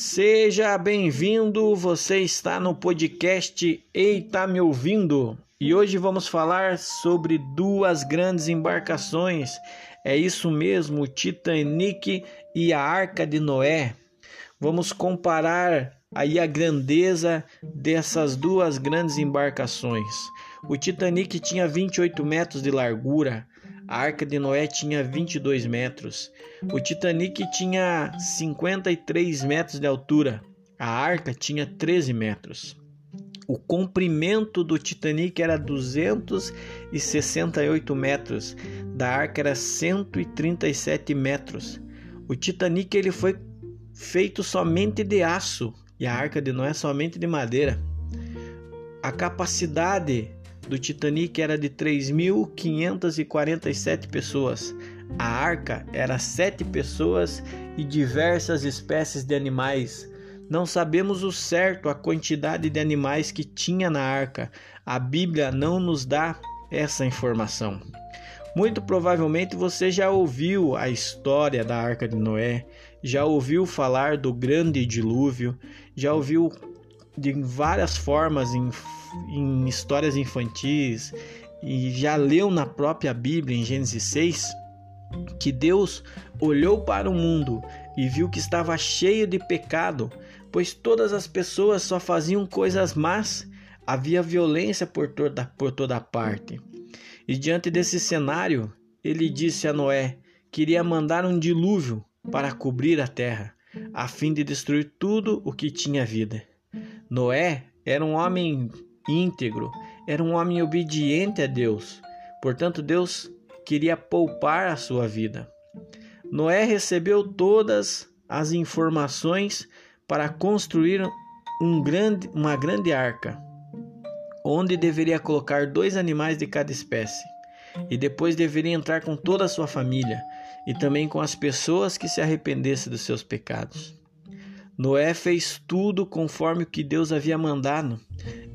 Seja bem-vindo, você está no podcast Eita Me Ouvindo e hoje vamos falar sobre duas grandes embarcações. É isso mesmo, o Titanic e a Arca de Noé. Vamos comparar aí a grandeza dessas duas grandes embarcações. O Titanic tinha 28 metros de largura, a Arca de Noé tinha 22 metros. O Titanic tinha 53 metros de altura. A Arca tinha 13 metros. O comprimento do Titanic era 268 metros, da Arca era 137 metros. O Titanic ele foi feito somente de aço e a Arca de Noé somente de madeira. A capacidade do Titanic era de 3.547 pessoas. A arca era sete pessoas e diversas espécies de animais. Não sabemos o certo a quantidade de animais que tinha na arca. A Bíblia não nos dá essa informação. Muito provavelmente você já ouviu a história da Arca de Noé, já ouviu falar do grande dilúvio, já ouviu de várias formas em em histórias infantis e já leu na própria Bíblia, em Gênesis 6, que Deus olhou para o mundo e viu que estava cheio de pecado, pois todas as pessoas só faziam coisas más, havia violência por toda, por toda parte. E diante desse cenário, ele disse a Noé que iria mandar um dilúvio para cobrir a terra, a fim de destruir tudo o que tinha vida. Noé era um homem íntegro, era um homem obediente a Deus. Portanto, Deus queria poupar a sua vida. Noé recebeu todas as informações para construir um grande, uma grande arca, onde deveria colocar dois animais de cada espécie, e depois deveria entrar com toda a sua família e também com as pessoas que se arrependessem dos seus pecados. Noé fez tudo conforme o que Deus havia mandado.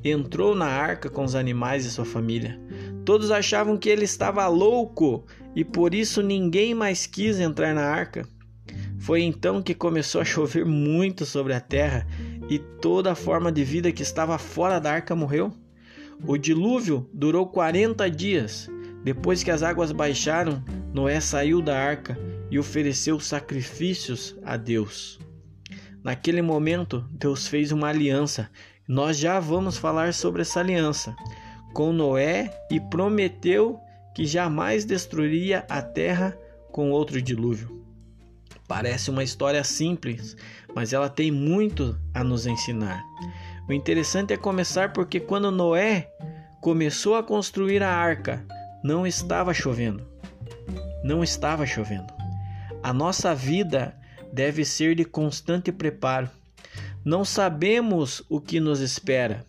Entrou na arca com os animais e sua família. Todos achavam que ele estava louco e por isso ninguém mais quis entrar na arca. Foi então que começou a chover muito sobre a terra e toda a forma de vida que estava fora da arca morreu. O dilúvio durou 40 dias. Depois que as águas baixaram, Noé saiu da arca e ofereceu sacrifícios a Deus. Naquele momento, Deus fez uma aliança. Nós já vamos falar sobre essa aliança com Noé e prometeu que jamais destruiria a terra com outro dilúvio. Parece uma história simples, mas ela tem muito a nos ensinar. O interessante é começar porque quando Noé começou a construir a arca, não estava chovendo. Não estava chovendo. A nossa vida deve ser de constante preparo. Não sabemos o que nos espera,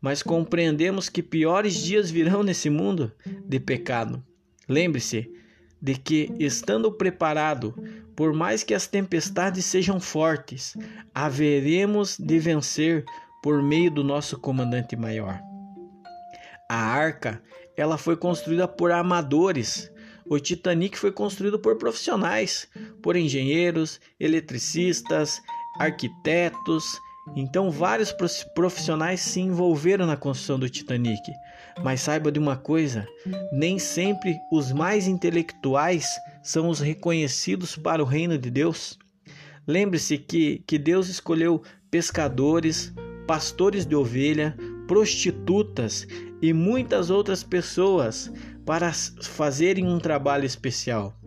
mas compreendemos que piores dias virão nesse mundo de pecado. Lembre-se de que, estando preparado, por mais que as tempestades sejam fortes, haveremos de vencer por meio do nosso comandante maior. A arca, ela foi construída por amadores, o Titanic foi construído por profissionais, por engenheiros, eletricistas, arquitetos. Então, vários profissionais se envolveram na construção do Titanic. Mas saiba de uma coisa: nem sempre os mais intelectuais são os reconhecidos para o reino de Deus. Lembre-se que, que Deus escolheu pescadores, pastores de ovelha, prostitutas e muitas outras pessoas para fazerem um trabalho especial.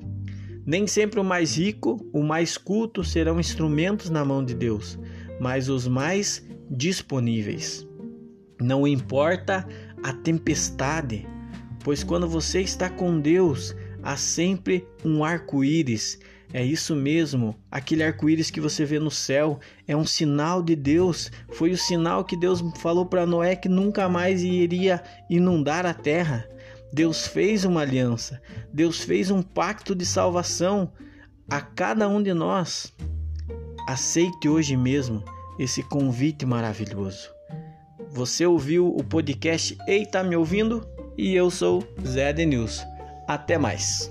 Nem sempre o mais rico, o mais culto serão instrumentos na mão de Deus, mas os mais disponíveis. Não importa a tempestade, pois quando você está com Deus, há sempre um arco-íris é isso mesmo, aquele arco-íris que você vê no céu é um sinal de Deus. Foi o sinal que Deus falou para Noé que nunca mais iria inundar a terra. Deus fez uma aliança, Deus fez um pacto de salvação a cada um de nós. Aceite hoje mesmo esse convite maravilhoso. Você ouviu o podcast Ei, tá me ouvindo? E eu sou Zé Denilson. Até mais.